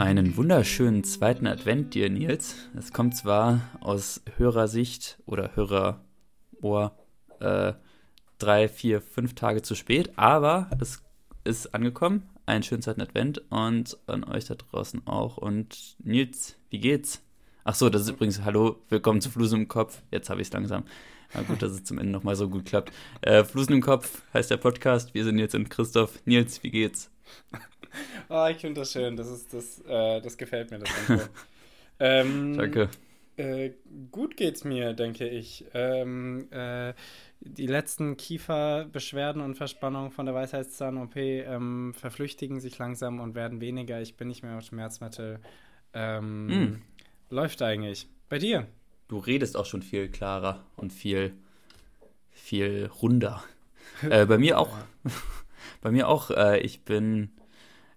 Einen wunderschönen zweiten Advent dir, Nils. Es kommt zwar aus Hörersicht oder Hörerohr äh, drei, vier, fünf Tage zu spät, aber es ist angekommen. Einen schönen zweiten Advent und an euch da draußen auch. Und Nils, wie geht's? Ach so, das ist übrigens Hallo, willkommen zu Flusen im Kopf. Jetzt habe ich es langsam. Na gut, dass es zum Ende nochmal so gut klappt. Äh, Flusen im Kopf heißt der Podcast. Wir sind Nils und Christoph. Nils, wie geht's? Oh, ich finde das schön. Das, ist, das, äh, das gefällt mir, das ähm, Danke. Äh, gut geht's mir, denke ich. Ähm, äh, die letzten Kieferbeschwerden und Verspannungen von der Weisheitszahn-OP ähm, verflüchtigen sich langsam und werden weniger. Ich bin nicht mehr auf Schmerzmittel. Mm. Läuft eigentlich. Bei dir? Du redest auch schon viel klarer und viel, viel runder. äh, bei mir auch. bei mir auch. Äh, ich bin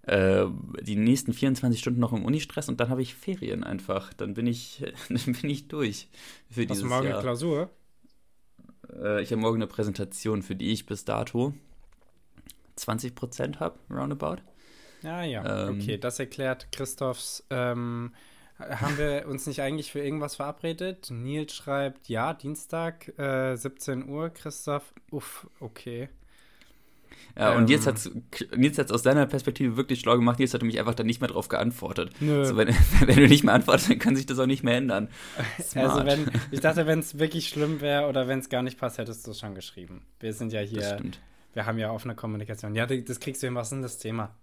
äh, die nächsten 24 Stunden noch im Unistress und dann habe ich Ferien einfach. Dann bin ich, dann bin ich durch für Hast dieses du morgen Jahr. eine Klausur? Äh, ich habe morgen eine Präsentation, für die ich bis dato 20% habe, roundabout. Ja, ja, ähm, okay. Das erklärt Christophs. Ähm, haben wir uns nicht eigentlich für irgendwas verabredet? Nils schreibt, ja, Dienstag, äh, 17 Uhr. Christoph, uff, okay. Ja, und jetzt hat Nils hat aus seiner Perspektive wirklich schlau gemacht. Nils hat nämlich einfach dann nicht mehr drauf geantwortet. Nö. So, wenn, wenn, du nicht mehr antwortest, dann kann sich das auch nicht mehr ändern. Smart. Also wenn, ich dachte, wenn es wirklich schlimm wäre oder wenn es gar nicht passt, hättest du es schon geschrieben. Wir sind ja hier, wir haben ja offene Kommunikation. Ja, das kriegst du hin. Was ist denn das Thema?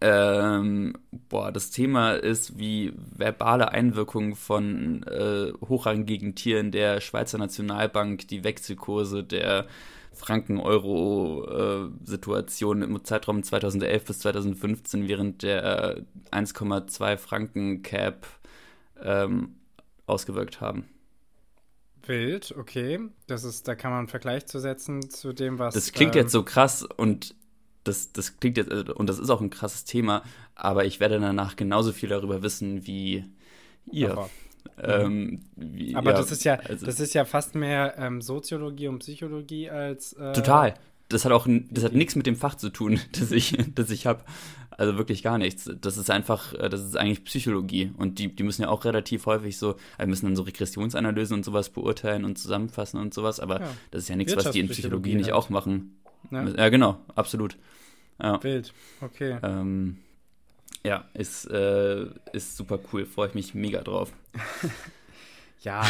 Ähm, boah, das Thema ist, wie verbale Einwirkungen von äh, hochrangigen Tieren der Schweizer Nationalbank die Wechselkurse der Franken-Euro-Situation im Zeitraum 2011 bis 2015 während der 1,2 Franken-Cap ähm, ausgewirkt haben. Wild, okay. Das ist, da kann man einen Vergleich zu setzen zu dem, was. Das klingt ähm, jetzt so krass und das, das klingt jetzt, und das ist auch ein krasses Thema, aber ich werde danach genauso viel darüber wissen wie ihr. Aber ähm, wie, Aber ja, das ist ja, also, das ist ja fast mehr ähm, Soziologie und Psychologie als. Äh, total. Das hat auch, das hat nichts mit dem Fach zu tun, das ich, das ich habe. Also wirklich gar nichts. Das ist einfach, äh, das ist eigentlich Psychologie. Und die, die müssen ja auch relativ häufig so, also müssen dann so Regressionsanalysen und sowas beurteilen und zusammenfassen und sowas. Aber ja. das ist ja nichts, was die in Psychologie nicht auch machen. Ja, ja genau, absolut. Ja. Bild, okay. Ähm, ja, ist, äh, ist super cool. Freue ich mich mega drauf. ja,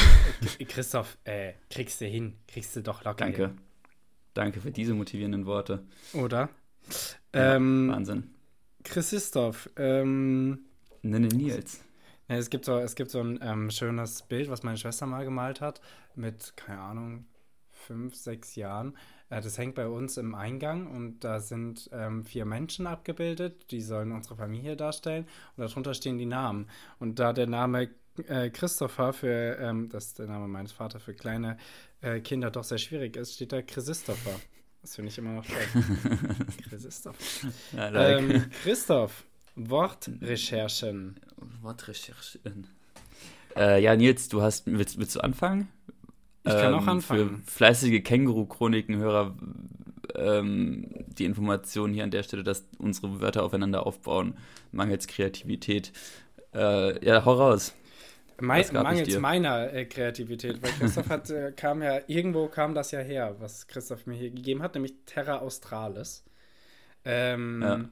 Christoph, äh, kriegst du hin. Kriegst du doch locker Danke. Hin. Danke für diese motivierenden Worte. Oder? Ja, ähm, Wahnsinn. Christoph, ähm. Nenne Nils. Es gibt so, es gibt so ein ähm, schönes Bild, was meine Schwester mal gemalt hat, mit, keine Ahnung, fünf, sechs Jahren. Äh, das hängt bei uns im Eingang und da sind ähm, vier Menschen abgebildet, die sollen unsere Familie darstellen und darunter stehen die Namen. Und da der Name äh, Christopher für, ähm, das ist der Name meines Vaters, für kleine äh, Kinder doch sehr schwierig ist, steht da Christopher. Das finde ich immer noch toll. Christoph. Ja, like. ähm, Christoph, Wortrecherchen. Wortrecherchen. Äh, ja, Nils, du hast, willst, willst du anfangen? Ich kann ähm, auch anfangen. Für fleißige Känguru-Chroniken-Hörer ähm, die Information hier an der Stelle, dass unsere Wörter aufeinander aufbauen, mangels Kreativität. Äh, ja, hau raus. Mein, mangels meiner äh, Kreativität, weil Christoph hat, äh, kam ja, irgendwo kam das ja her, was Christoph mir hier gegeben hat, nämlich Terra Australis. Ähm, ja.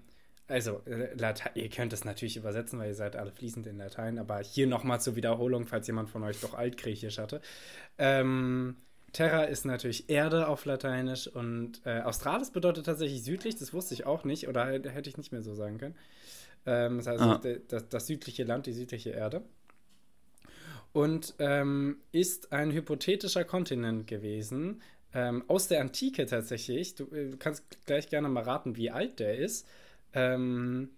Also, äh, ihr könnt es natürlich übersetzen, weil ihr seid alle fließend in Latein, aber hier nochmal zur Wiederholung, falls jemand von euch doch Altgriechisch hatte. Ähm, Terra ist natürlich Erde auf Lateinisch und äh, Australis bedeutet tatsächlich südlich, das wusste ich auch nicht oder hätte ich nicht mehr so sagen können. Ähm, das heißt, ah. das, das, südliche Land, die südliche Erde. Und ähm, ist ein hypothetischer Kontinent gewesen, ähm, aus der Antike tatsächlich. Du, äh, du kannst gleich gerne mal raten, wie alt der ist. Ähm,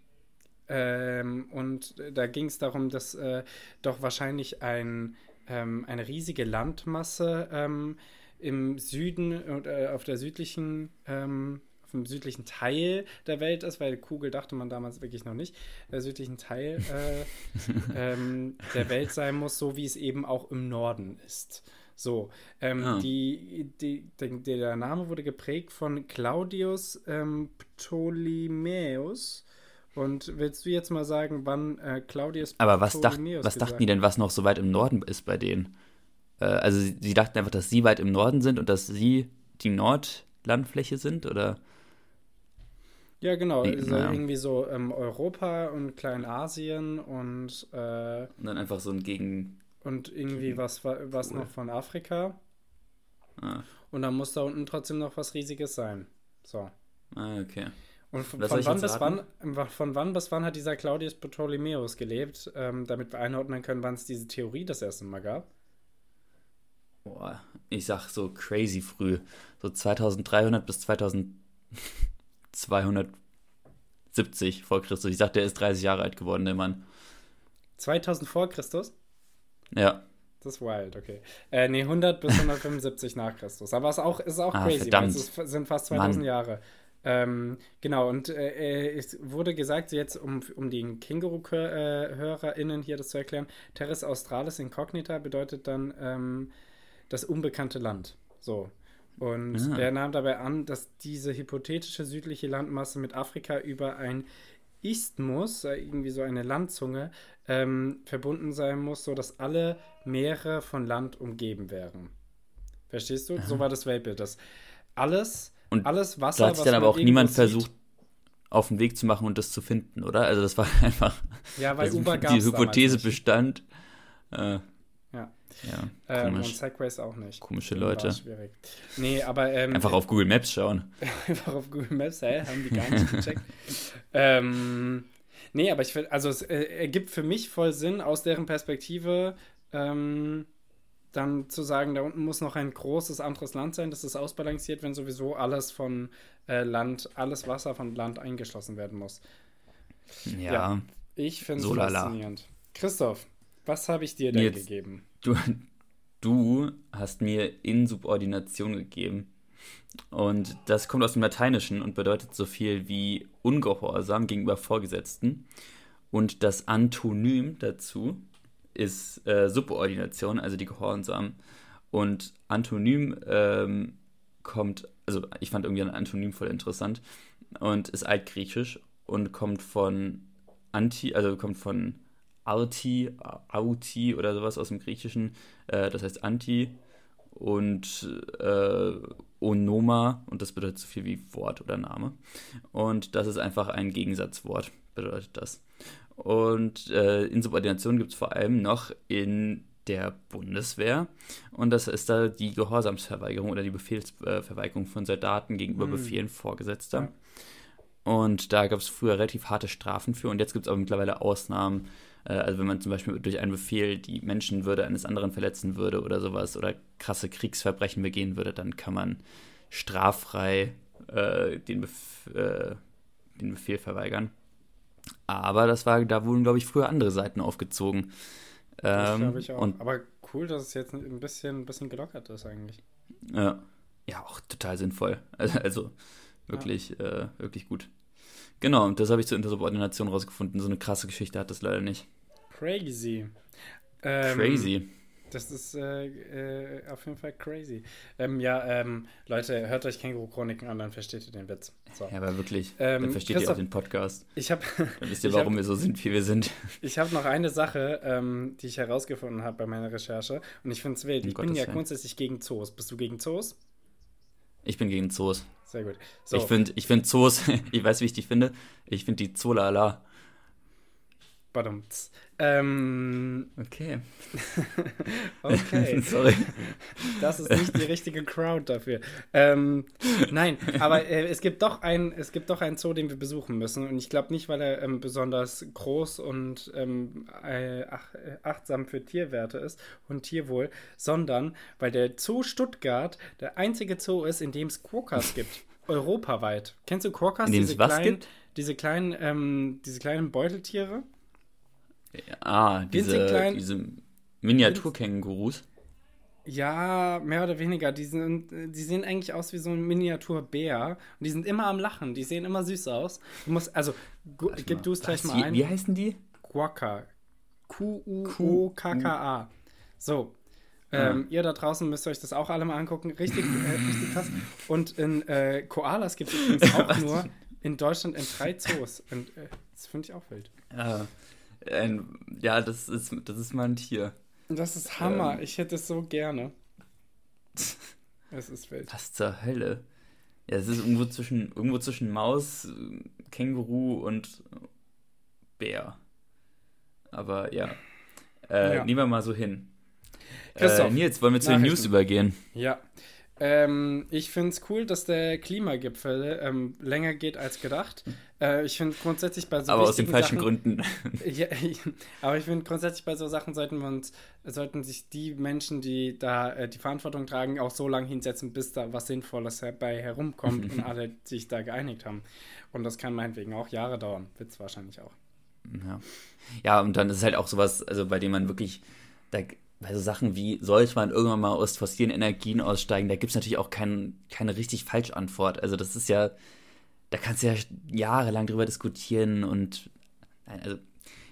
ähm, und da ging es darum, dass äh, doch wahrscheinlich ein, ähm, eine riesige Landmasse ähm, im Süden und äh, auf der südlichen ähm, auf dem südlichen Teil der Welt ist, weil Kugel dachte man damals wirklich noch nicht, der südlichen Teil äh, ähm, der Welt sein muss, so wie es eben auch im Norden ist. So, ähm, ah. die, die, die, der Name wurde geprägt von Claudius ähm, Ptolemäus Und willst du jetzt mal sagen, wann äh, Claudius Aber was, dacht, was dachten die denn, was noch so weit im Norden ist bei denen? Äh, also sie, sie, dachten einfach, dass sie weit im Norden sind und dass sie die Nordlandfläche sind, oder? Ja, genau. Also ja. irgendwie so ähm, Europa und Kleinasien und, äh, und dann einfach so ein Gegen. Und irgendwie was, was noch von Afrika. Ah. Und dann muss da unten trotzdem noch was Riesiges sein. So. Ah, okay. Und von, von wann bis wann, von wann bis wann hat dieser Claudius Ptolemäus gelebt, ähm, damit wir einordnen können, wann es diese Theorie das erste Mal gab? Boah, ich sag so crazy früh. So 2300 bis 2270 vor Christus. Ich sag, der ist 30 Jahre alt geworden, der Mann. 2000 vor Christus? Ja. Das ist wild, okay. Äh, nee, 100 bis 175 nach Christus. Aber es ist auch, ist auch ah, crazy, weil es sind fast 2000 Mann. Jahre. Ähm, genau, und äh, äh, es wurde gesagt, jetzt um, um den Känguru-HörerInnen hier das zu erklären, Terris Australis Incognita bedeutet dann ähm, das unbekannte Land. So. Und ah. er nahm dabei an, dass diese hypothetische südliche Landmasse mit Afrika über ein Isthmus, äh, irgendwie so eine Landzunge, ähm, verbunden sein muss, sodass alle Meere von Land umgeben wären. Verstehst du? Aha. So war das Weltbild. Dass alles und alles Wasser. Da hat sich dann aber auch niemand sieht. versucht, auf den Weg zu machen und das zu finden, oder? Also das war einfach. Ja, weil Uber Die Hypothese bestand. Äh, ja. Ähm, und Segways auch nicht. Komische Leute. Schwierig. Nee, aber. Ähm, einfach auf Google Maps schauen. einfach auf Google Maps, hä? Haben die gar nicht gecheckt. ähm, nee, aber ich finde, also es äh, ergibt für mich voll Sinn aus deren Perspektive. Ähm, dann zu sagen, da unten muss noch ein großes anderes Land sein, das ist ausbalanciert, wenn sowieso alles von äh, Land, alles Wasser von Land eingeschlossen werden muss. Ja. ja ich finde es so faszinierend. Christoph, was habe ich dir denn Jetzt, gegeben? Du, du hast mir Insubordination gegeben. Und das kommt aus dem Lateinischen und bedeutet so viel wie Ungehorsam gegenüber Vorgesetzten. Und das Antonym dazu ist äh, Subordination, also die Gehorsam. Und Antonym ähm, kommt, also ich fand irgendwie ein Antonym voll interessant und ist altgriechisch und kommt von Anti, also kommt von Arti, Auti oder sowas aus dem Griechischen, äh, das heißt Anti und äh, Onoma und das bedeutet so viel wie Wort oder Name. Und das ist einfach ein Gegensatzwort, bedeutet das. Und äh, Insubordination gibt es vor allem noch in der Bundeswehr. Und das ist da die Gehorsamsverweigerung oder die Befehlsverweigerung von Soldaten gegenüber mhm. Befehlen Vorgesetzter. Und da gab es früher relativ harte Strafen für. Und jetzt gibt es aber mittlerweile Ausnahmen. Äh, also wenn man zum Beispiel durch einen Befehl die Menschenwürde eines anderen verletzen würde oder sowas oder krasse Kriegsverbrechen begehen würde, dann kann man straffrei äh, den, Bef äh, den Befehl verweigern. Aber das war, da wurden, glaube ich, früher andere Seiten aufgezogen. Das glaube ich auch. Aber cool, dass es jetzt ein bisschen, ein bisschen gelockert ist eigentlich. Ja, ja auch total sinnvoll. Also, also wirklich, ja. äh, wirklich gut. Genau, und das habe ich zur Intersubordination rausgefunden. So eine krasse Geschichte hat das leider nicht. Crazy. Ähm, Crazy. Das ist äh, äh, auf jeden Fall crazy. Ähm, ja, ähm, Leute, hört euch Känguru-Chroniken an, dann versteht ihr den Witz. So. Ja, aber wirklich, ähm, dann versteht ihr auch den Podcast. Ich hab, dann wisst ihr, warum hab, wir so sind, wie wir sind. Ich habe noch eine Sache, ähm, die ich herausgefunden habe bei meiner Recherche und ich finde es wild. Um ich Gottes bin ja grundsätzlich gegen Zoos. Bist du gegen Zoos? Ich bin gegen Zoos. Sehr gut. So. Ich finde ich find Zoos, ich weiß, wie ich die finde, ich finde die Zoolala. Badumts. Ähm, okay. okay. Sorry. Das ist nicht die richtige Crowd dafür. Ähm, nein, aber äh, es gibt doch ein, es gibt doch einen Zoo, den wir besuchen müssen. Und ich glaube nicht, weil er ähm, besonders groß und ähm, äh, ach, äh, achtsam für Tierwerte ist und Tierwohl, sondern weil der Zoo Stuttgart der einzige Zoo ist, in dem es Quokkas gibt. Europaweit. Kennst du Quokkas? In dem es was gibt? Diese kleinen, ähm, diese kleinen Beuteltiere? Ah, diese, diese Miniaturkängurus. Ja, mehr oder weniger. Die, sind, die sehen eigentlich aus wie so ein Miniaturbär. Und die sind immer am Lachen. Die sehen immer süß aus. Du musst, also, gib du es gleich mal ein. Wie heißen die? Quokka. Q-U-O-K-K-A. So. Ähm, ah. Ihr da draußen müsst euch das auch alle mal angucken. Richtig, äh, richtig krass. Und in äh, Koalas gibt es übrigens auch nur in Deutschland in drei Zoos. Und, äh, Das finde ich auch wild. Ja, ein, ja das, ist, das ist mal ein Tier. Das ist Hammer. Ähm, ich hätte es so gerne. es ist wild. Was zur Hölle? Ja, es ist irgendwo zwischen, irgendwo zwischen Maus, Känguru und Bär. Aber ja. Äh, ja. Nehmen wir mal so hin. Christoph, äh, Nils, wollen wir zu den News übergehen? Ja. Ähm, ich finde es cool, dass der Klimagipfel ähm, länger geht als gedacht. Äh, ich finde grundsätzlich bei so Aber aus den falschen Sachen, Gründen. ja, aber ich finde grundsätzlich bei so Sachen sollten wir uns, sollten sich die Menschen, die da äh, die Verantwortung tragen, auch so lange hinsetzen, bis da was Sinnvolles dabei herumkommt und alle sich da geeinigt haben. Und das kann meinetwegen auch Jahre dauern. Wird es wahrscheinlich auch. Ja. ja, und dann ist es halt auch sowas, also bei dem man wirklich, da, bei so Sachen wie, sollte man irgendwann mal aus fossilen Energien aussteigen, da gibt es natürlich auch kein, keine richtig falsche Antwort. Also das ist ja, da kannst du ja jahrelang drüber diskutieren und, also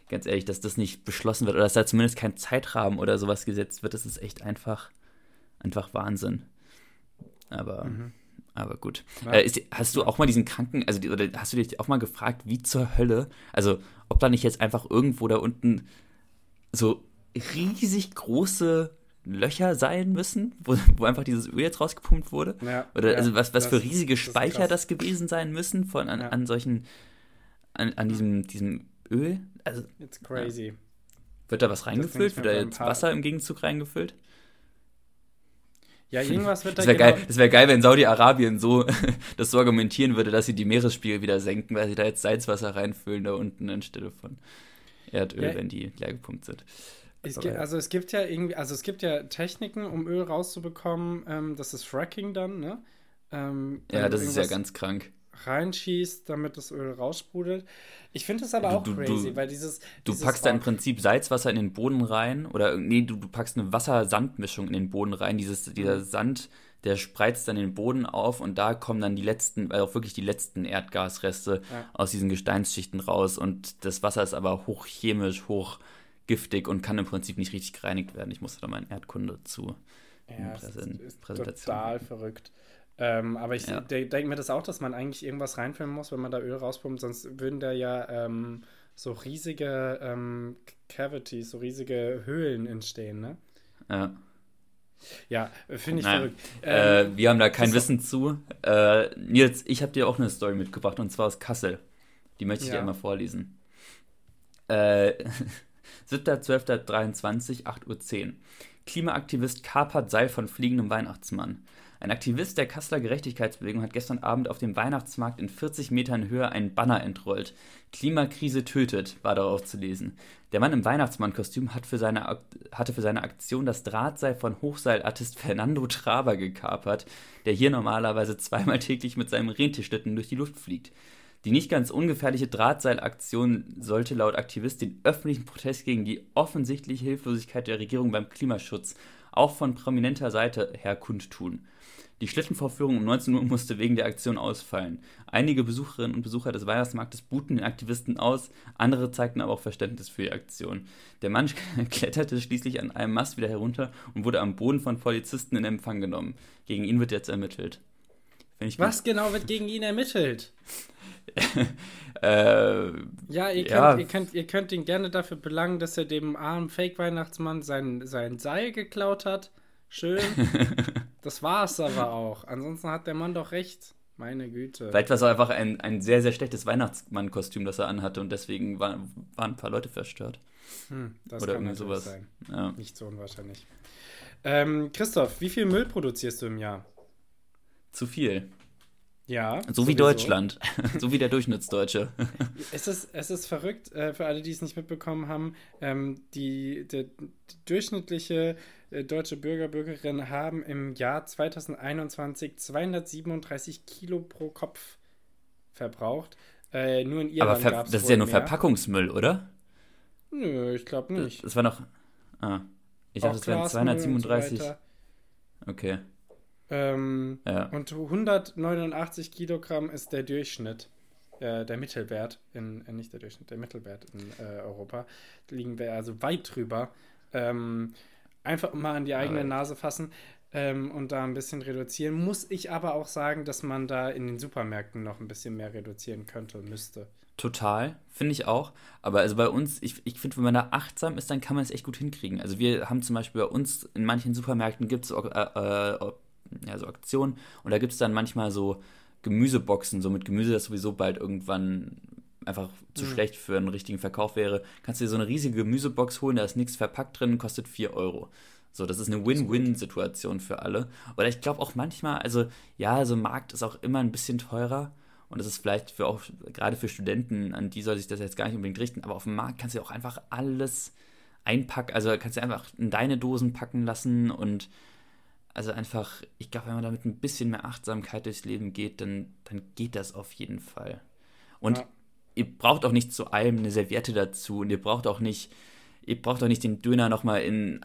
ganz ehrlich, dass das nicht beschlossen wird oder dass da zumindest kein Zeitrahmen oder sowas gesetzt wird, das ist echt einfach, einfach Wahnsinn. Aber, mhm. aber gut. Ja. Äh, ist, hast du auch mal diesen Kranken, also oder hast du dich auch mal gefragt, wie zur Hölle, also ob da nicht jetzt einfach irgendwo da unten so riesig große Löcher sein müssen, wo, wo einfach dieses Öl jetzt rausgepumpt wurde. Ja, Oder ja, also was, was für riesige Speicher das, das, gewesen sein müssen von an, ja. an solchen, an, an diesem, diesem Öl. Also, It's crazy. Wird da was reingefüllt? Wird da jetzt Wasser im Gegenzug reingefüllt? Ja, irgendwas wird da Das wäre genau geil, wär geil, wenn Saudi-Arabien so das so argumentieren würde, dass sie die Meeresspiegel wieder senken, weil sie da jetzt Salzwasser reinfüllen da unten anstelle von Erdöl, wenn die leer gepumpt sind. Es gibt, also es gibt ja irgendwie, also es gibt ja Techniken, um Öl rauszubekommen. Ähm, das ist Fracking dann, ne? Ähm, ja, das ist ja ganz krank. Reinschießt, damit das Öl raussprudelt. Ich finde das aber du, auch du, crazy, du, weil dieses. Du dieses packst da im Prinzip Salzwasser in den Boden rein oder nee, du, packst eine Wasser-Sand-Mischung in den Boden rein. Dieses, dieser mhm. Sand, der spreizt dann den Boden auf und da kommen dann die letzten, also auch wirklich die letzten Erdgasreste ja. aus diesen Gesteinsschichten raus. Und das Wasser ist aber hochchemisch, hoch giftig und kann im Prinzip nicht richtig gereinigt werden. Ich musste da in Erdkunde zu. Ja, das ist total verrückt. Ähm, aber ich ja. de denke mir das auch, dass man eigentlich irgendwas reinfüllen muss, wenn man da Öl rauspumpt, sonst würden da ja ähm, so riesige ähm, Cavities, so riesige Höhlen entstehen, ne? Ja. Ja, finde ich naja. verrückt. Äh, ähm, wir haben da kein Wissen zu. Äh, Nils, ich habe dir auch eine Story mitgebracht und zwar aus Kassel. Die möchte ich ja. dir einmal vorlesen. Äh, 7.12.23, 8.10 Uhr. Klimaaktivist kapert Seil von fliegendem Weihnachtsmann. Ein Aktivist der Kasseler Gerechtigkeitsbewegung hat gestern Abend auf dem Weihnachtsmarkt in 40 Metern Höhe einen Banner entrollt. Klimakrise tötet, war darauf zu lesen. Der Mann im Weihnachtsmannkostüm hat für seine, hatte für seine Aktion das Drahtseil von Hochseilartist Fernando Traber gekapert, der hier normalerweise zweimal täglich mit seinem Rentierschlitten durch die Luft fliegt. Die nicht ganz ungefährliche Drahtseilaktion sollte laut Aktivist den öffentlichen Protest gegen die offensichtliche Hilflosigkeit der Regierung beim Klimaschutz auch von prominenter Seite her kundtun. Die Schlittenvorführung um 19 Uhr musste wegen der Aktion ausfallen. Einige Besucherinnen und Besucher des Weihnachtsmarktes buchten den Aktivisten aus, andere zeigten aber auch Verständnis für die Aktion. Der Mann kletterte schließlich an einem Mast wieder herunter und wurde am Boden von Polizisten in Empfang genommen. Gegen ihn wird jetzt ermittelt. Was genau wird gegen ihn ermittelt? äh, ja, ihr könnt, ja. Ihr, könnt, ihr könnt ihn gerne dafür belangen, dass er dem armen Fake-Weihnachtsmann sein, sein Seil geklaut hat. Schön. das war es aber auch. Ansonsten hat der Mann doch recht. Meine Güte. Vielleicht war es einfach ein, ein sehr, sehr schlechtes Weihnachtsmann-Kostüm, das er anhatte und deswegen war, waren ein paar Leute verstört. Hm, Oder irgendwie sowas. Sein. Ja. Nicht so unwahrscheinlich. Ähm, Christoph, wie viel Müll produzierst du im Jahr? Zu viel. Ja. So wie Deutschland. so wie der Durchschnittsdeutsche. es, ist, es ist verrückt, äh, für alle, die es nicht mitbekommen haben. Ähm, die, die, durchschnittliche äh, deutsche Bürger, Bürgerinnen haben im Jahr 2021 237 Kilo pro Kopf verbraucht. Äh, nur in Irland Aber das ist ja nur mehr. Verpackungsmüll, oder? Nö, ich glaube nicht. Das war noch. Ah. Ich dachte, es wären 237. So okay. Ähm, ja. Und 189 Kilogramm ist der Durchschnitt, äh, der Mittelwert, in, äh, nicht der Durchschnitt, der Mittelwert in äh, Europa. Da liegen wir also weit drüber. Ähm, einfach mal an die eigene Nase fassen. ähm, und da ein bisschen reduzieren. Muss ich aber auch sagen, dass man da in den Supermärkten noch ein bisschen mehr reduzieren könnte und müsste. Total, finde ich auch. Aber also bei uns, ich, ich finde, wenn man da achtsam ist, dann kann man es echt gut hinkriegen. Also wir haben zum Beispiel bei uns in manchen Supermärkten gibt es äh, äh, ja, so Aktionen und da gibt es dann manchmal so Gemüseboxen, so mit Gemüse, das sowieso bald irgendwann einfach zu mhm. schlecht für einen richtigen Verkauf wäre. Kannst du dir so eine riesige Gemüsebox holen, da ist nichts verpackt drin, kostet 4 Euro. So, das ist eine Win-Win-Situation für alle. Oder ich glaube auch manchmal, also ja, so ein Markt ist auch immer ein bisschen teurer. Und das ist vielleicht für auch, gerade für Studenten, an die soll sich das jetzt gar nicht unbedingt richten, aber auf dem Markt kannst du auch einfach alles einpacken, also kannst du einfach in deine Dosen packen lassen und also einfach, ich glaube, wenn man damit ein bisschen mehr Achtsamkeit durchs Leben geht, dann, dann geht das auf jeden Fall. Und ja. ihr braucht auch nicht zu allem eine Serviette dazu und ihr braucht auch nicht, ihr braucht auch nicht den Döner nochmal in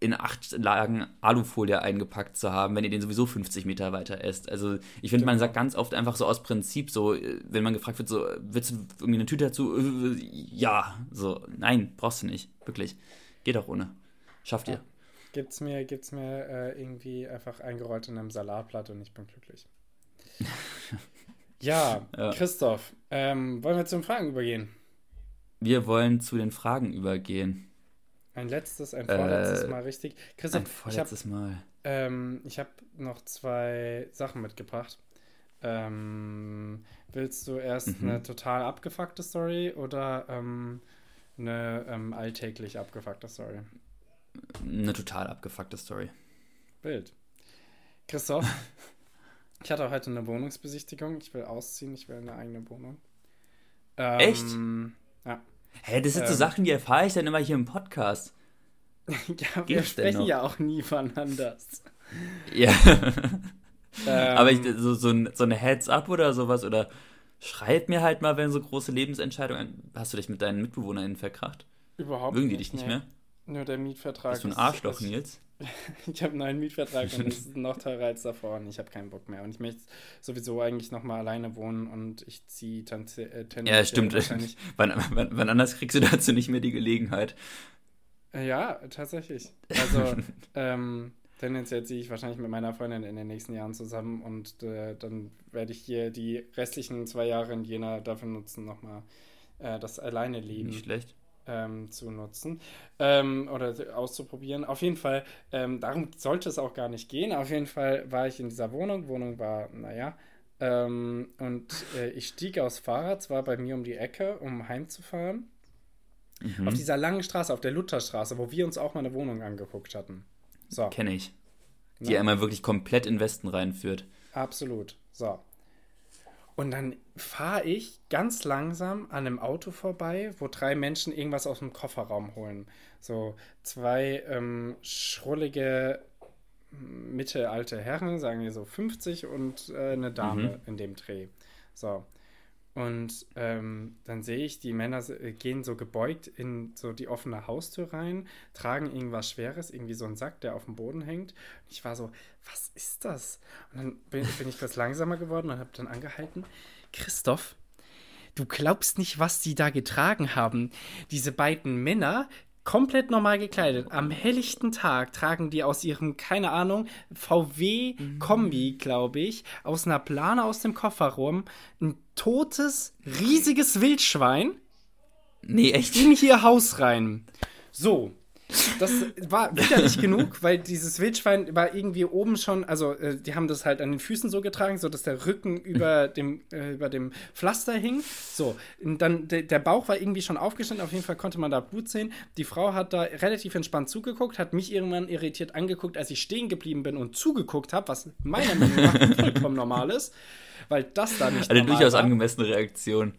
in acht Lagen Alufolie eingepackt zu haben, wenn ihr den sowieso 50 Meter weiter esst. Also ich finde, man sagt ganz oft einfach so aus Prinzip so, wenn man gefragt wird, so, willst du irgendwie eine Tüte dazu? Ja, so, nein, brauchst du nicht, wirklich. Geht auch ohne. Schafft ihr. Gibt's mir, gibt's mir äh, irgendwie einfach eingerollt in einem Salatblatt und ich bin glücklich. ja, ja, Christoph, ähm, wollen wir zu den Fragen übergehen? Wir wollen zu den Fragen übergehen. Ein letztes, ein vorletztes äh, Mal, richtig. Christoph, ein vorletztes ich hab, Mal. Ähm, ich habe noch zwei Sachen mitgebracht. Ähm, willst du erst mhm. eine total abgefuckte Story oder ähm, eine ähm, alltäglich abgefuckte Story? Eine total abgefuckte Story. Bild. Christoph, ich hatte heute eine Wohnungsbesichtigung. Ich will ausziehen, ich will eine eigene Wohnung. Echt? Ähm, ja. Hä, das sind ähm, so Sachen, die erfahre ich dann immer hier im Podcast. ja, wir sprechen ja auch nie voneinander. Ja. ähm, Aber ich, so, so, ein, so eine Heads-up oder sowas oder schreib mir halt mal, wenn so große Lebensentscheidungen. Hast du dich mit deinen MitbewohnerInnen verkracht? Überhaupt Mögen die dich nicht nee. mehr? Nur der Mietvertrag. Bist du ein Arschloch, Nils? ich habe einen neuen Mietvertrag und es ist noch teurer als davor und ich habe keinen Bock mehr. Und ich möchte sowieso eigentlich nochmal alleine wohnen und ich ziehe dann äh, Ja, stimmt. wann, wann, wann, anders kriegst du dazu nicht mehr die Gelegenheit? Äh, ja, tatsächlich. Also, ähm, tendenziell ziehe ich wahrscheinlich mit meiner Freundin in den nächsten Jahren zusammen und äh, dann werde ich hier die restlichen zwei Jahre in Jena dafür nutzen, nochmal äh, das alleine leben. Nicht schlecht ähm, zu nutzen ähm, oder auszuprobieren. Auf jeden Fall, ähm, darum sollte es auch gar nicht gehen. Auf jeden Fall war ich in dieser Wohnung. Wohnung war, naja, ähm, und äh, ich stieg aus Fahrrad, zwar bei mir um die Ecke, um heimzufahren. Mhm. Auf dieser langen Straße, auf der Lutherstraße, wo wir uns auch mal eine Wohnung angeguckt hatten. So. Kenne ich. Die ja. einmal wirklich komplett in Westen reinführt. Absolut. So. Und dann fahre ich ganz langsam an einem Auto vorbei, wo drei Menschen irgendwas aus dem Kofferraum holen. So zwei ähm, schrullige, mittelalte Herren, sagen wir so 50 und äh, eine Dame mhm. in dem Dreh. So. Und ähm, dann sehe ich, die Männer äh, gehen so gebeugt in so die offene Haustür rein, tragen irgendwas Schweres, irgendwie so einen Sack, der auf dem Boden hängt. Und ich war so, was ist das? Und dann bin, bin ich kurz langsamer geworden und habe dann angehalten. Christoph, du glaubst nicht, was die da getragen haben. Diese beiden Männer, komplett normal gekleidet. Am helllichten Tag tragen die aus ihrem, keine Ahnung, VW-Kombi, glaube ich, aus einer Plane aus dem Kofferraum ein totes, riesiges Wildschwein. Nee, echt? In ihr Haus rein. So, das war widerlich genug, weil dieses Wildschwein war irgendwie oben schon, also äh, die haben das halt an den Füßen so getragen, so dass der Rücken über dem, äh, über dem Pflaster hing. So, und dann de, der Bauch war irgendwie schon aufgeschnitten, auf jeden Fall konnte man da Blut sehen. Die Frau hat da relativ entspannt zugeguckt, hat mich irgendwann irritiert angeguckt, als ich stehen geblieben bin und zugeguckt habe, was meiner Meinung nach vollkommen normal ist, weil das da nicht Eine durchaus war. angemessene Reaktion.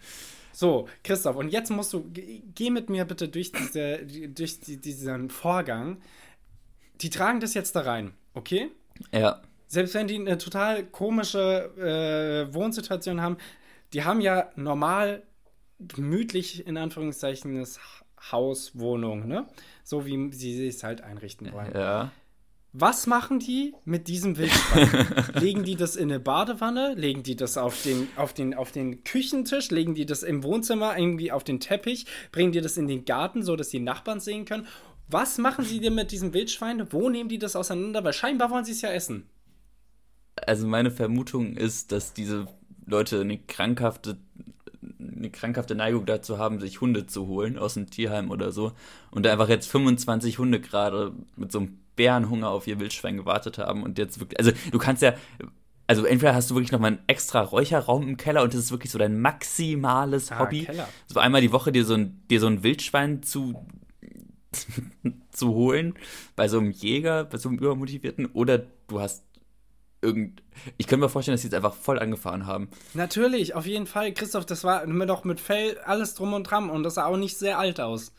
So, Christoph, und jetzt musst du, geh mit mir bitte durch, diese, durch diesen Vorgang. Die tragen das jetzt da rein, okay? Ja. Selbst wenn die eine total komische äh, Wohnsituation haben, die haben ja normal gemütlich in Anführungszeichen das Haus, Wohnung, ne? So wie sie es halt einrichten wollen. Ja. Was machen die mit diesem Wildschwein? legen die das in eine Badewanne? Legen die das auf den, auf, den, auf den Küchentisch? Legen die das im Wohnzimmer irgendwie auf den Teppich? Bringen die das in den Garten, so dass die Nachbarn sehen können? Was machen sie denn mit diesem Wildschwein? Wo nehmen die das auseinander? Weil scheinbar wollen sie es ja essen. Also meine Vermutung ist, dass diese Leute eine krankhafte eine krankhafte Neigung dazu haben, sich Hunde zu holen aus dem Tierheim oder so und da einfach jetzt 25 Hunde gerade mit so einem Bärenhunger auf ihr Wildschwein gewartet haben und jetzt wirklich, also du kannst ja, also entweder hast du wirklich nochmal einen extra Räucherraum im Keller und das ist wirklich so dein maximales ah, Hobby, Keller. so einmal die Woche dir so ein, dir so ein Wildschwein zu zu holen bei so einem Jäger, bei so einem übermotivierten oder du hast irgend. Ich könnte mir vorstellen, dass sie es einfach voll angefahren haben. Natürlich, auf jeden Fall. Christoph, das war mir doch mit Fell alles drum und dran und das sah auch nicht sehr alt aus.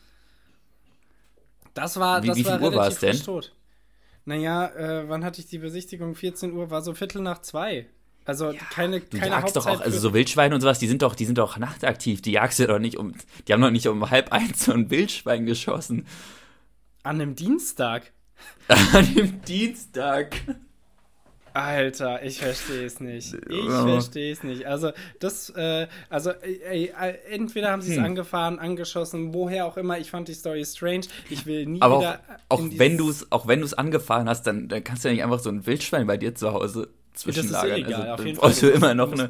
Das war, wie, das wie war viel Uhr war es denn? Tot. Naja, äh, wann hatte ich die Besichtigung? 14 Uhr, war so Viertel nach zwei. Also ja, keine, du keine jagst doch auch, also so Wildschweine und sowas, die sind doch, die sind doch nachtaktiv. Die jagst du doch nicht um, die haben doch nicht um halb eins so ein Wildschwein geschossen. An einem Dienstag. An einem Dienstag. Alter, ich verstehe es nicht. Ich verstehe es nicht. Also, das, äh, also, ey, ey, entweder haben sie es hm. angefahren, angeschossen, woher auch immer. Ich fand die Story strange. Ich will nie Aber wieder. Auch, auch wenn du es, auch wenn du es angefahren hast, dann, dann kannst du ja nicht einfach so ein Wildschwein bei dir zu Hause zwischenlagern. Das ist illegal, also, dann brauchst Fall. du immer noch eine,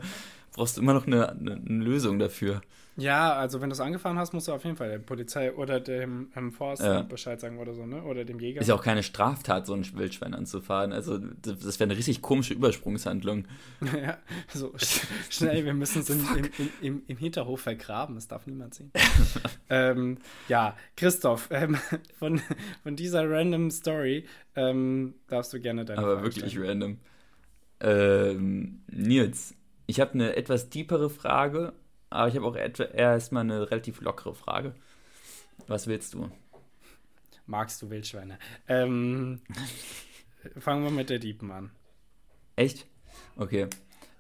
brauchst du immer noch eine, eine, eine Lösung dafür. Ja, also wenn du es angefahren hast, musst du auf jeden Fall der Polizei oder dem ähm, Forst ja. Bescheid sagen oder so, ne? Oder dem Jäger. Ist ja auch keine Straftat, so ein Wildschwein anzufahren. Also das wäre eine richtig komische Übersprungshandlung. ja, so schnell, wir müssen es im, im, im, im, Hinterhof vergraben, das darf niemand sehen. ähm, ja, Christoph, ähm, von, von dieser random Story ähm, darfst du gerne deine Aber Frage wirklich stellen. random. Ähm, Nils, ich habe eine etwas tiefere Frage aber ich habe auch erstmal eine relativ lockere Frage. Was willst du? Magst du Wildschweine? Ähm, fangen wir mit der Diepen an. Echt? Okay.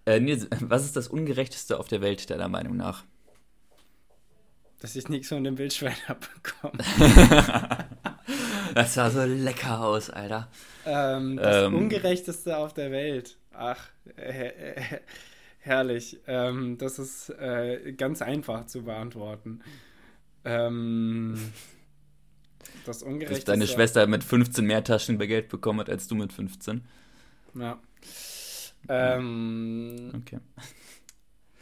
Äh, Nils, was ist das Ungerechteste auf der Welt, deiner Meinung nach? Dass ich nichts von dem Wildschwein abbekomme. das sah so lecker aus, Alter. Ähm, das ähm, Ungerechteste auf der Welt. Ach, äh, äh, Herrlich. Ähm, das ist äh, ganz einfach zu beantworten. Ähm, das Ungerechte. Dass deine Schwester mit 15 mehr Taschen Geld bekommen hat als du mit 15. Ja. Ähm, okay.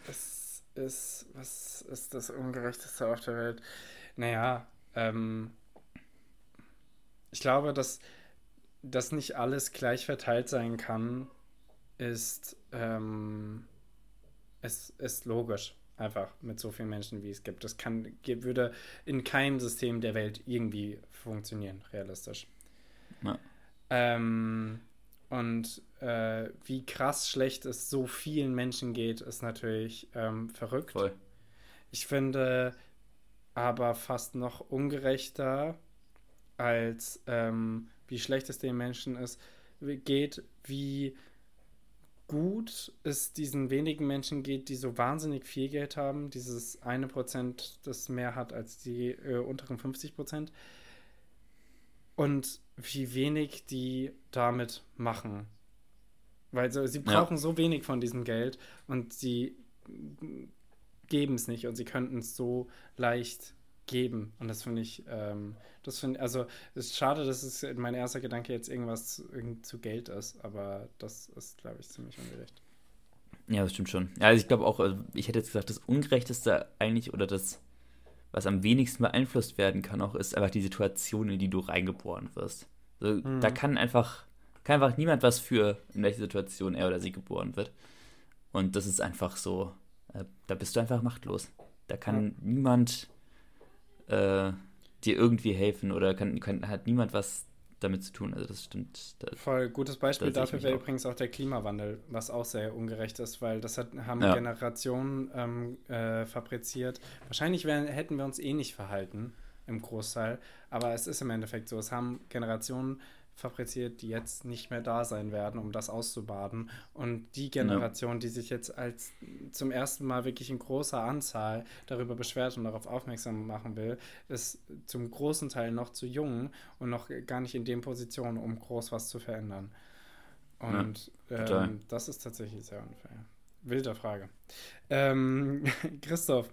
Was ist, was ist das Ungerechteste auf der Welt? Naja, ähm, ich glaube, dass, dass nicht alles gleich verteilt sein kann, ist ähm, es ist logisch, einfach mit so vielen Menschen, wie es gibt. Das kann, würde in keinem System der Welt irgendwie funktionieren, realistisch. Ja. Ähm, und äh, wie krass schlecht es so vielen Menschen geht, ist natürlich ähm, verrückt. Voll. Ich finde aber fast noch ungerechter, als ähm, wie schlecht es den Menschen ist, geht, wie gut es diesen wenigen Menschen geht, die so wahnsinnig viel Geld haben, dieses eine Prozent, das mehr hat als die äh, unteren 50 Prozent, und wie wenig die damit machen. Weil so, sie brauchen ja. so wenig von diesem Geld und sie geben es nicht und sie könnten es so leicht geben. Und das finde ich, ähm, das finde also es ist schade, dass es mein erster Gedanke jetzt irgendwas zu, zu Geld ist, aber das ist, glaube ich, ziemlich ungerecht. Ja, das stimmt schon. Ja, also ich glaube auch, also ich hätte jetzt gesagt, das Ungerechteste eigentlich oder das, was am wenigsten beeinflusst werden kann, auch ist einfach die Situation, in die du reingeboren wirst. Also, mhm. Da kann einfach, kann einfach niemand was für, in welche Situation er oder sie geboren wird. Und das ist einfach so, äh, da bist du einfach machtlos. Da kann ja. niemand äh, dir irgendwie helfen oder kann, kann, hat niemand was damit zu tun. Also das stimmt. Da, Voll gutes Beispiel dafür wäre übrigens auch der Klimawandel, was auch sehr ungerecht ist, weil das hat, haben ja. Generationen ähm, äh, fabriziert. Wahrscheinlich wären, hätten wir uns eh nicht verhalten im Großteil, aber es ist im Endeffekt so. Es haben Generationen fabriziert, die jetzt nicht mehr da sein werden, um das auszubaden. Und die Generation, ja. die sich jetzt als zum ersten Mal wirklich in großer Anzahl darüber beschwert und darauf aufmerksam machen will, ist zum großen Teil noch zu jung und noch gar nicht in den Positionen, um groß was zu verändern. Und ja, ähm, das ist tatsächlich sehr unfair. Wilde Frage. Ähm, Christoph,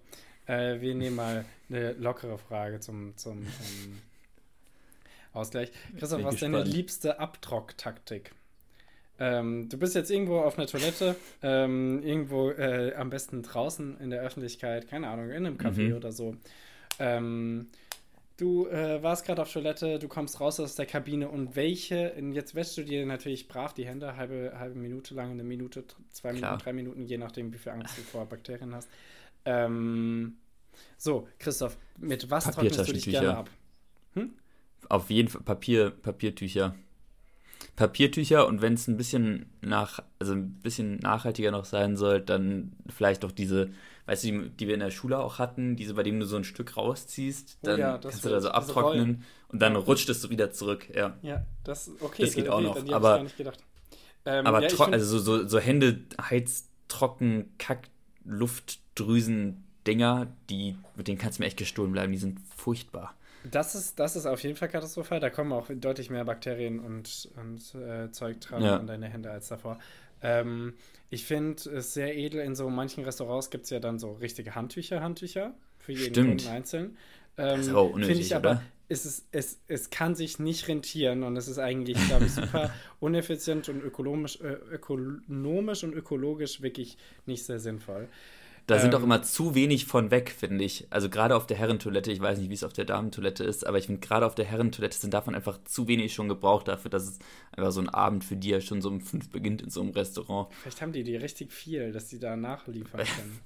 äh, wir nehmen mal eine lockere Frage zum, zum, zum Ausgleich. Christoph, was ist deine liebste Abtrock-Taktik? Ähm, du bist jetzt irgendwo auf einer Toilette, ähm, irgendwo äh, am besten draußen in der Öffentlichkeit, keine Ahnung, in einem Café mhm. oder so. Ähm, du äh, warst gerade auf Toilette, du kommst raus aus der Kabine und welche, jetzt wäschst du dir natürlich brav die Hände, halbe, halbe Minute lang, eine Minute, zwei Klar. Minuten, drei Minuten, je nachdem, wie viel Angst du vor Bakterien hast. Ähm, so, Christoph, mit was trocknest du dich gerne ab? Hm? Auf jeden Fall Papier, Papiertücher. Papiertücher und wenn es ein bisschen nach, also ein bisschen nachhaltiger noch sein soll, dann vielleicht doch diese, weißt du, die, die wir in der Schule auch hatten, diese, bei denen du so ein Stück rausziehst, oh dann oh ja, kannst du da so abtrocknen und dann rutscht es so wieder zurück, ja. Ja, das, okay. Das geht auch noch, aber, ähm, aber ja, also so, so, so Hände heiztrocken, Kack, Luftdrüsen, Dinger, die, mit denen kannst du mir echt gestohlen bleiben, die sind furchtbar. Das ist, das ist auf jeden Fall katastrophal. Da kommen auch deutlich mehr Bakterien und, und äh, Zeug dran ja. an deine Hände als davor. Ähm, ich finde es sehr edel, in so manchen Restaurants gibt es ja dann so richtige Handtücher, Handtücher für jeden Stimmt. Kunden einzeln. Ähm, das ist auch unnötig, ich aber, oder? Ist es, es, es kann sich nicht rentieren und es ist eigentlich, glaube ich, super uneffizient und ökonomisch, äh, ökonomisch und ökologisch wirklich nicht sehr sinnvoll. Da ähm, sind auch immer zu wenig von weg, finde ich. Also gerade auf der Herrentoilette, ich weiß nicht, wie es auf der Damentoilette ist, aber ich finde gerade auf der Herrentoilette sind davon einfach zu wenig schon gebraucht dafür, dass es einfach so ein Abend für die ja schon so um fünf beginnt in so einem Restaurant. Vielleicht haben die die richtig viel, dass die da nachliefern können.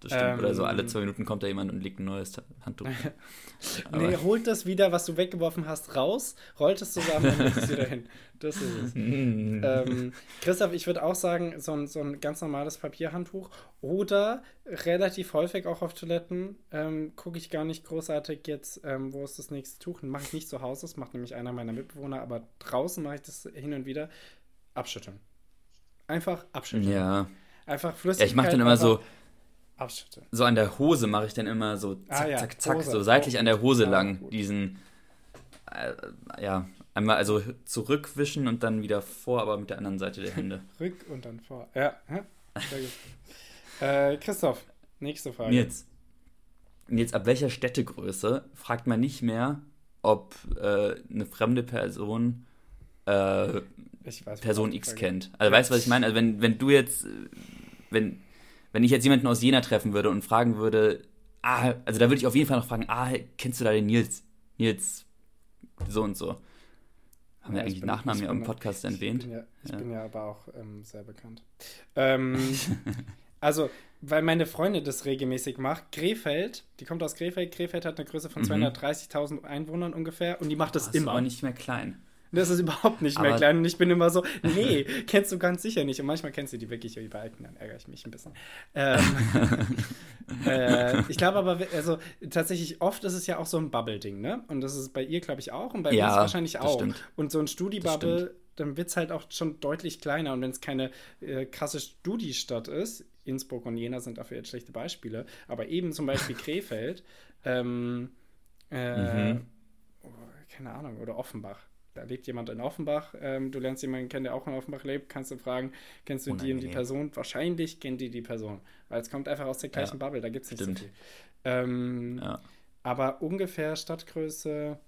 Das stimmt. Ähm, Oder so alle zwei Minuten kommt da jemand und legt ein neues Handtuch. nee, holt das wieder, was du weggeworfen hast, raus, rollt es zusammen und legt es wieder hin. Das ist es. ähm, Christoph, ich würde auch sagen, so ein, so ein ganz normales Papierhandtuch oder relativ häufig auch auf Toiletten ähm, gucke ich gar nicht großartig jetzt, ähm, wo ist das nächste Tuch. Mache ich nicht zu Hause, das macht nämlich einer meiner Mitbewohner, aber draußen mache ich das hin und wieder. Abschütteln. Einfach abschütteln. Ja. Einfach Flüssigkeit. Ja, ich mache dann immer so Abschütteln. So an der Hose mache ich dann immer so ah, zack, ah, ja. zack, zack, Hose. so seitlich an der Hose ja, lang gut. diesen, äh, ja, einmal also zurückwischen und dann wieder vor, aber mit der anderen Seite der Hände. Rück und dann vor. Ja, sehr gut. äh, Christoph, nächste Frage. Jetzt. Jetzt ab welcher Städtegröße fragt man nicht mehr, ob äh, eine fremde Person äh, Person X kennt. Also weißt du, was ich meine? Also wenn, wenn du jetzt, wenn wenn ich jetzt jemanden aus Jena treffen würde und fragen würde, ah, also da würde ich auf jeden Fall noch fragen, ah, kennst du da den Nils? Nils so und so. Haben ja, wir eigentlich bin, Nachnamen ja im Podcast ich erwähnt? Bin ja, ich ja. bin ja aber auch ähm, sehr bekannt. Ähm, also, weil meine Freundin das regelmäßig macht, Krefeld, die kommt aus Krefeld, Krefeld hat eine Größe von mhm. 230.000 Einwohnern ungefähr und die macht das oh, immer. aber nicht mehr klein. Das ist überhaupt nicht mehr klein. Und ich bin immer so, nee, kennst du ganz sicher nicht. Und manchmal kennst du die wirklich über Ecken, dann ärgere ich mich ein bisschen. Ähm, äh, ich glaube aber, also tatsächlich oft ist es ja auch so ein Bubble-Ding, ne? Und das ist bei ihr, glaube ich, auch und bei ja, uns wahrscheinlich auch. Stimmt. Und so ein Studi-Bubble, dann wird es halt auch schon deutlich kleiner. Und wenn es keine äh, krasse Studi-Stadt ist, Innsbruck und Jena sind dafür jetzt schlechte Beispiele, aber eben zum Beispiel Krefeld, ähm, äh, mhm. oh, keine Ahnung, oder Offenbach da lebt jemand in Offenbach, ähm, du lernst jemanden kennen, der auch in Offenbach lebt, kannst du fragen, kennst du Unangenehm. die und die Person? Wahrscheinlich kennt die die Person, weil es kommt einfach aus der gleichen ja, Bubble, da gibt es nicht stimmt. so viel. Ähm, ja. Aber ungefähr Stadtgröße,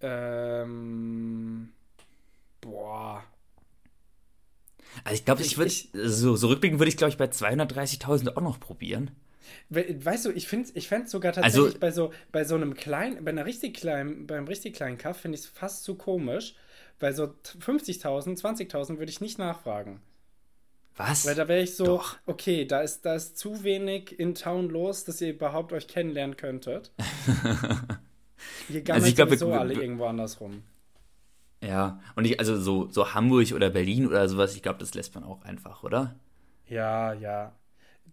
ähm, boah. Also ich glaube, ich, ich würde, so, so rückblickend würde ich, glaube ich, bei 230.000 auch noch probieren. Weißt du, ich finde ich fände sogar tatsächlich also, bei so bei so einem kleinen, bei einer richtig kleinen, beim richtig kleinen Kaff finde ich es fast zu komisch, weil so 50.000, 20.000 würde ich nicht nachfragen. Was? Weil da wäre ich so, Doch. okay, da ist, da ist zu wenig in Town los, dass ihr überhaupt euch kennenlernen könntet. Hier gammelt also ich glaub, sowieso alle irgendwo anders rum. Ja, und ich, also so, so Hamburg oder Berlin oder sowas, ich glaube, das lässt man auch einfach, oder? Ja, ja.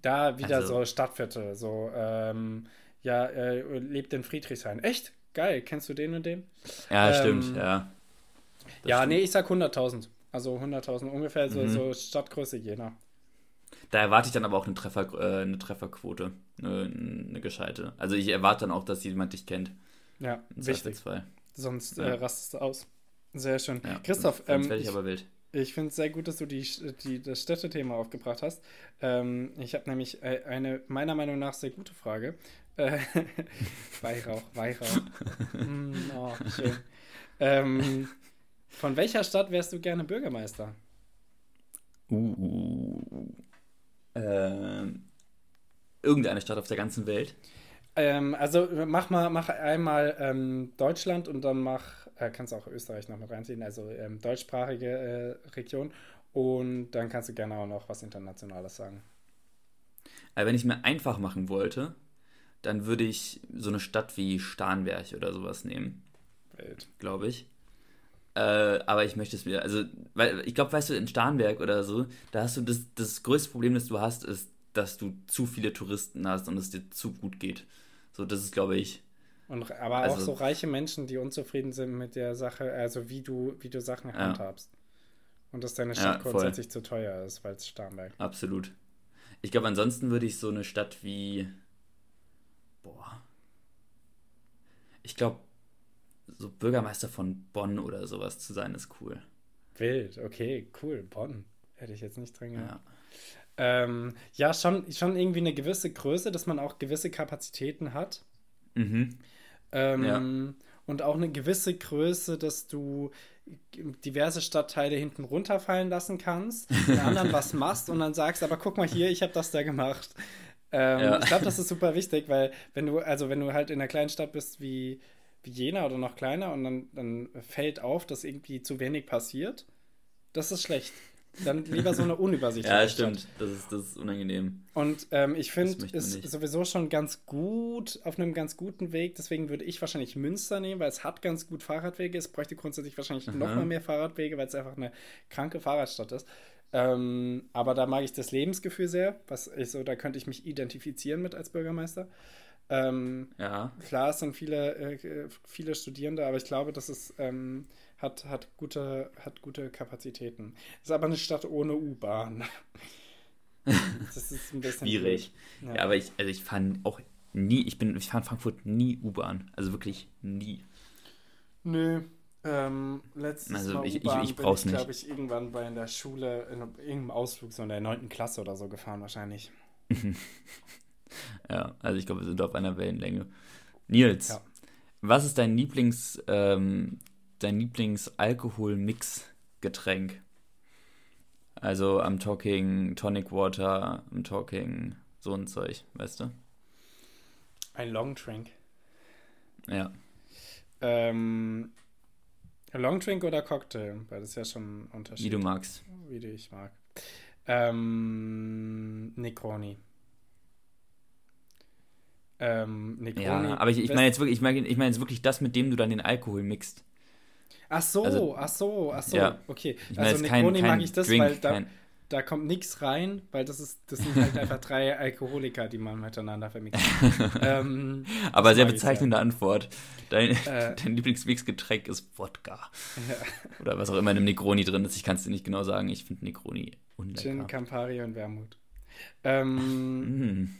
Da wieder also, so Stadtviertel, so, ähm, ja, äh, lebt in Friedrichshain. Echt? Geil, kennst du den und den? Ja, ähm, stimmt, ja. Das ja, stimmt. nee, ich sag 100.000. Also 100.000, ungefähr so, mhm. so Stadtgröße Jena. Da erwarte ich dann aber auch eine, Treffer, äh, eine Trefferquote, eine, eine gescheite. Also ich erwarte dann auch, dass jemand dich kennt. Ja, wichtig. Sonst ja. äh, rastest du aus. Sehr schön. Ja, Christoph, ähm, werde ich, ich aber wild. Ich finde es sehr gut, dass du die, die, das Städtethema aufgebracht hast. Ähm, ich habe nämlich äh, eine meiner Meinung nach sehr gute Frage. Äh, Weihrauch, Weihrauch. mm, oh, schön. Ähm, von welcher Stadt wärst du gerne Bürgermeister? Uh, äh, irgendeine Stadt auf der ganzen Welt. Ähm, also mach mal, mach einmal ähm, Deutschland und dann mach, äh, kannst du auch Österreich noch mit reinziehen, also ähm, deutschsprachige äh, Region und dann kannst du gerne auch noch was Internationales sagen. Aber wenn ich mir einfach machen wollte, dann würde ich so eine Stadt wie Starnberg oder sowas nehmen. Glaube ich. Äh, aber ich möchte es wieder, also, weil ich glaube, weißt du, in Starnberg oder so, da hast du das, das größte Problem, das du hast, ist, dass du zu viele Touristen hast und es dir zu gut geht. So, das ist, glaube ich. Und, aber also, auch so reiche Menschen, die unzufrieden sind mit der Sache, also wie du, wie du Sachen ja. handhabst. Und dass deine Stadt ja, grundsätzlich zu teuer ist, weil es Starnberg. Absolut. Ich glaube, ansonsten würde ich so eine Stadt wie. Boah. Ich glaube, so Bürgermeister von Bonn oder sowas zu sein, ist cool. Wild, okay, cool. Bonn. Hätte ich jetzt nicht drin gehabt. Ja. Ähm, ja, schon, schon irgendwie eine gewisse Größe, dass man auch gewisse Kapazitäten hat. Mhm. Ähm, ja. Und auch eine gewisse Größe, dass du diverse Stadtteile hinten runterfallen lassen kannst, den anderen was machst und dann sagst, aber guck mal hier, ich habe das da gemacht. Ähm, ja. Ich glaube, das ist super wichtig, weil wenn du, also wenn du halt in einer kleinen Stadt bist wie, wie Jena oder noch kleiner und dann, dann fällt auf, dass irgendwie zu wenig passiert, das ist schlecht. Dann lieber so eine unübersichtliche Ja, stimmt. Das ist, das ist unangenehm. Und ähm, ich finde, es ist sowieso schon ganz gut, auf einem ganz guten Weg. Deswegen würde ich wahrscheinlich Münster nehmen, weil es hat ganz gut Fahrradwege. Es bräuchte grundsätzlich wahrscheinlich Aha. noch mal mehr Fahrradwege, weil es einfach eine kranke Fahrradstadt ist. Ähm, aber da mag ich das Lebensgefühl sehr. Was ich so, da könnte ich mich identifizieren mit als Bürgermeister. Ähm, ja. Klar, es sind viele, äh, viele Studierende, aber ich glaube, dass es ähm, hat, hat, gute, hat gute Kapazitäten. Ist aber eine Stadt ohne U-Bahn. das ist ein bisschen schwierig. Ja. ja. aber ich, also ich fahre auch nie, ich bin, ich fahre in Frankfurt nie U-Bahn. Also wirklich nie. Nö. Ähm, letztes also Mal ich, ich, ich brauch's ich, glaube ich, irgendwann bei in der Schule in irgendeinem Ausflug so in der 9. Klasse oder so gefahren wahrscheinlich. ja, also ich glaube, wir sind auf einer Wellenlänge. Nils, ja. was ist dein Lieblings ähm, dein Lieblings-Alkohol-Mix-Getränk? Also am Talking Tonic Water, am Talking so ein Zeug, weißt du? Ein Long Drink. Ja. Ähm, Long Drink oder Cocktail? Weil das ist ja schon ein Unterschied. Wie du magst. Wie du ich mag. Ähm, Necroni. Ähm, Necroni. Ja, aber ich, ich meine jetzt wirklich, ich meine ich mein jetzt wirklich das, mit dem du dann den Alkohol mixt. Ach so, also, ach so, ach so, ja. okay. Ich also Negroni mag ich das, Drink, weil da, da kommt nichts rein, weil das ist, das sind halt einfach drei Alkoholiker, die man miteinander vermixt. ähm, Aber sehr bezeichnende Antwort. Dein, äh, dein Lieblingsmixgetränk ist Wodka. Ja. Oder was auch immer in einem Negroni drin ist. Ich kann es dir nicht genau sagen. Ich finde Negroni unlecker. Gin, Campari und Wermut. Ähm, mm.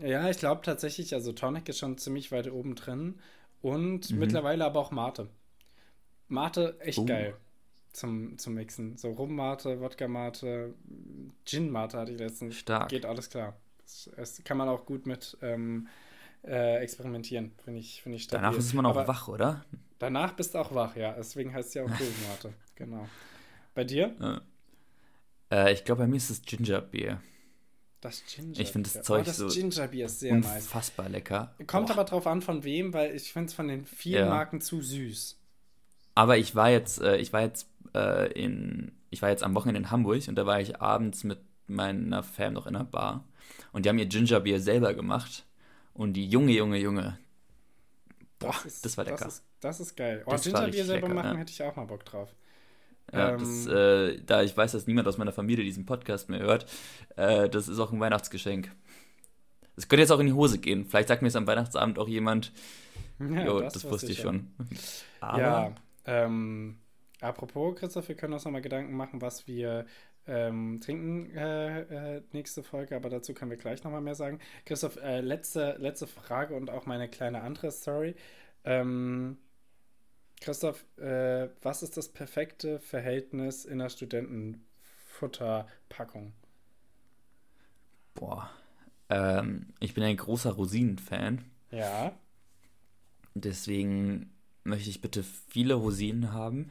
Ja, ich glaube tatsächlich, also Tonic ist schon ziemlich weit oben drin. Und mhm. mittlerweile aber auch Mate. Mate, echt uh. geil zum, zum Mixen. So Rum-Mate, Wodka-Mate, Gin-Mate hatte ich letztens. Stark. Geht alles klar. Das, das kann man auch gut mit ähm, äh, experimentieren, finde ich, find ich stabil. Danach ist man auch Aber wach, oder? Danach bist du auch wach, ja. Deswegen heißt es ja auch Rum-Mate. genau. Bei dir? Äh, ich glaube, bei mir ist es Ginger-Bier. Das Ginger. Ich finde das Zeug oh, das so Gingerbier ist sehr unfassbar nice. lecker. Kommt Boah. aber drauf an, von wem, weil ich finde es von den vielen ja. Marken zu süß. Aber ich war jetzt, äh, ich war jetzt äh, in, ich war jetzt am Wochenende in Hamburg und da war ich abends mit meiner Fam noch in einer Bar und die haben ihr Gingerbier selber gemacht und die junge, junge, junge, boah, das, ist, das war lecker. Das ist, das ist geil. Oh, Gingerbier selber lecker, machen ja. hätte ich auch mal Bock drauf. Ja, ähm, das, äh, da ich weiß, dass niemand aus meiner Familie diesen Podcast mehr hört, äh, das ist auch ein Weihnachtsgeschenk. Es könnte jetzt auch in die Hose gehen. Vielleicht sagt mir es am Weihnachtsabend auch jemand, ja, jo, das, das wusste ich schon. Aber ja, ähm, apropos, Christoph, wir können uns nochmal Gedanken machen, was wir ähm, trinken äh, äh, nächste Folge, aber dazu können wir gleich nochmal mehr sagen. Christoph, äh, letzte, letzte Frage und auch meine kleine andere Story. Ähm, Christoph, äh, was ist das perfekte Verhältnis in der Studentenfutterpackung? Boah. Ähm, ich bin ein großer Rosinen-Fan. Ja. Deswegen möchte ich bitte viele Rosinen haben,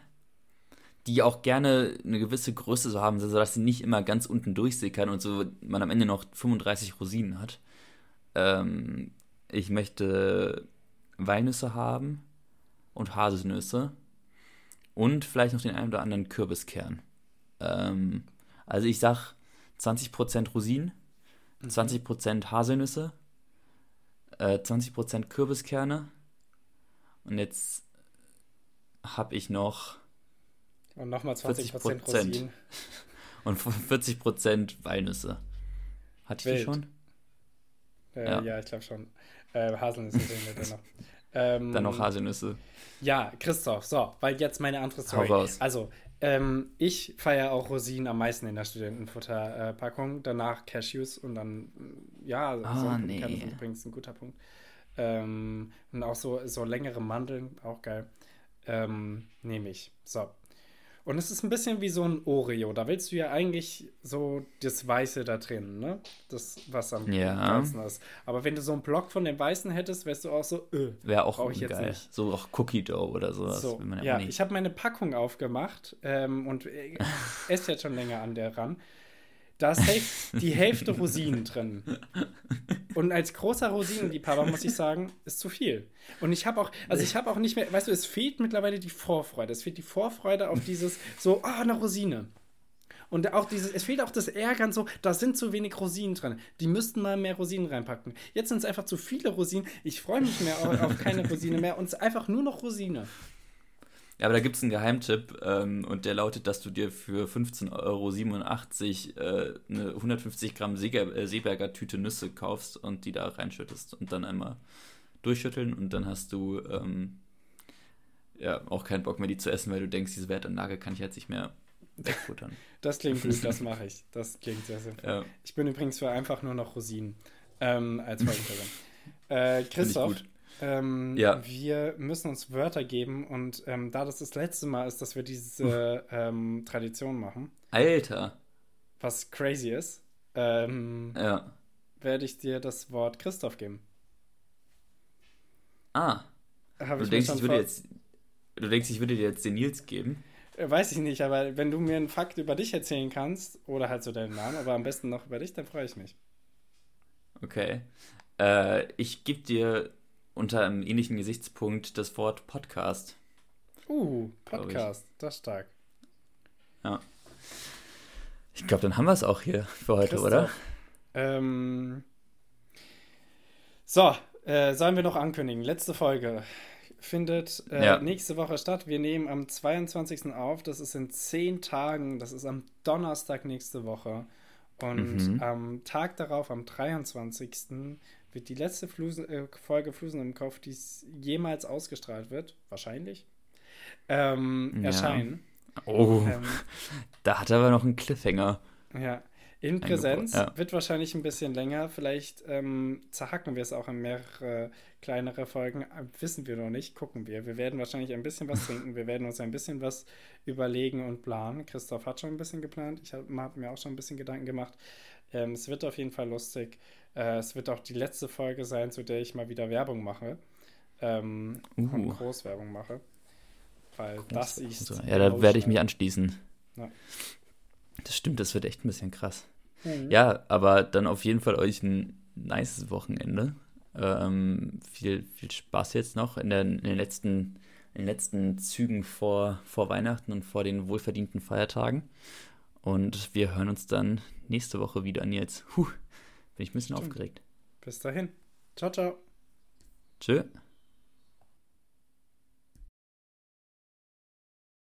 die auch gerne eine gewisse Größe so haben, sodass sie nicht immer ganz unten durchsickern und so man am Ende noch 35 Rosinen hat. Ähm, ich möchte Walnüsse haben und Haselnüsse und vielleicht noch den einen oder anderen Kürbiskern. Ähm, also ich sag 20% Rosinen, mhm. 20% Haselnüsse, äh, 20% Kürbiskerne und jetzt habe ich noch und nochmal 20% 40 Rosinen. Und 40% Walnüsse. Hatte ich die schon? Äh, ja. ja. ich glaube schon. Äh, Haselnüsse sehen wir dann noch. Ähm, dann noch Haselnüsse. Ja, Christoph, so, weil jetzt meine andere Story. Hau raus. Also, ähm, ich feiere auch Rosinen am meisten in der Studentenfutterpackung, danach Cashews und dann, ja, oh, so nee. ist übrigens ein guter Punkt. Ähm, und auch so, so längere Mandeln, auch geil. Ähm, Nehme ich. So. Und es ist ein bisschen wie so ein Oreo. Da willst du ja eigentlich so das Weiße da drin, ne? Das, was am ja. ist. Aber wenn du so einen Block von dem Weißen hättest, wärst du auch so, öh, Wäre auch ich geil. Nicht. So auch Cookie Dough oder sowas. So, ja, ja ich habe meine Packung aufgemacht ähm, und äh, esse jetzt schon länger an der ran. Da ist die Hälfte Rosinen drin. Und als großer Rosinenliebhaber muss ich sagen, ist zu viel. Und ich habe auch, also ich habe auch nicht mehr, weißt du, es fehlt mittlerweile die Vorfreude. Es fehlt die Vorfreude auf dieses so, ah, oh, eine Rosine. Und auch dieses, es fehlt auch das Ärgern so, da sind zu wenig Rosinen drin. Die müssten mal mehr Rosinen reinpacken. Jetzt sind es einfach zu viele Rosinen. Ich freue mich mehr auf, auf keine Rosine mehr und es ist einfach nur noch Rosine. Ja, aber da gibt es einen Geheimtipp ähm, und der lautet, dass du dir für 15,87 Euro äh, eine 150 Gramm Seeger, äh, Seeberger Tüte Nüsse kaufst und die da reinschüttest und dann einmal durchschütteln und dann hast du ähm, ja auch keinen Bock mehr, die zu essen, weil du denkst, diese Wertanlage kann ich jetzt nicht mehr wegfuttern. Das klingt gut, das mache ich. Das klingt sehr sinnvoll. Ja. Ich bin übrigens für einfach nur noch Rosinen ähm, als Folgenperson. äh, Christoph, ähm, ja. Wir müssen uns Wörter geben und ähm, da das das letzte Mal ist, dass wir diese ähm, Tradition machen. Alter. Was crazy ist. Ähm, ja. Werde ich dir das Wort Christoph geben. Ah. du, denkst, ich würde jetzt, du denkst, ich würde dir jetzt den Nils geben? Äh, weiß ich nicht, aber wenn du mir einen Fakt über dich erzählen kannst, oder halt so deinen Namen, aber am besten noch über dich, dann freue ich mich. Okay. Äh, ich gebe dir unter einem ähnlichen Gesichtspunkt das Wort Podcast. Uh, Podcast, das ist stark. Ja. Ich glaube, dann haben wir es auch hier für heute, Christoph. oder? Ähm, so, äh, sollen wir noch ankündigen? Letzte Folge findet äh, ja. nächste Woche statt. Wir nehmen am 22. auf. Das ist in zehn Tagen. Das ist am Donnerstag nächste Woche. Und mhm. am Tag darauf, am 23 wird die letzte Flusen, äh, Folge Flusen im Kopf, die jemals ausgestrahlt wird, wahrscheinlich, ähm, ja. erscheinen. Oh, ähm, da hat er aber noch einen Cliffhanger. Ja, in Präsenz ja. wird wahrscheinlich ein bisschen länger. Vielleicht ähm, zerhacken wir es auch in mehrere kleinere Folgen. Äh, wissen wir noch nicht, gucken wir. Wir werden wahrscheinlich ein bisschen was trinken. Wir werden uns ein bisschen was überlegen und planen. Christoph hat schon ein bisschen geplant. Ich habe hab mir auch schon ein bisschen Gedanken gemacht. Ähm, es wird auf jeden Fall lustig. Äh, es wird auch die letzte Folge sein, zu der ich mal wieder Werbung mache. Ähm, uh. Und Großwerbung mache. Weil Groß das ist. Ja, da werde ich mich anschließen. Ja. Das stimmt, das wird echt ein bisschen krass. Mhm. Ja, aber dann auf jeden Fall euch ein nices Wochenende. Ähm, viel, viel Spaß jetzt noch in, der, in, den letzten, in den letzten Zügen vor, vor Weihnachten und vor den wohlverdienten Feiertagen. Und wir hören uns dann nächste Woche wieder, Nils. Puh. Bin ich ein bisschen Stimmt. aufgeregt. Bis dahin. Ciao, ciao. Tschö.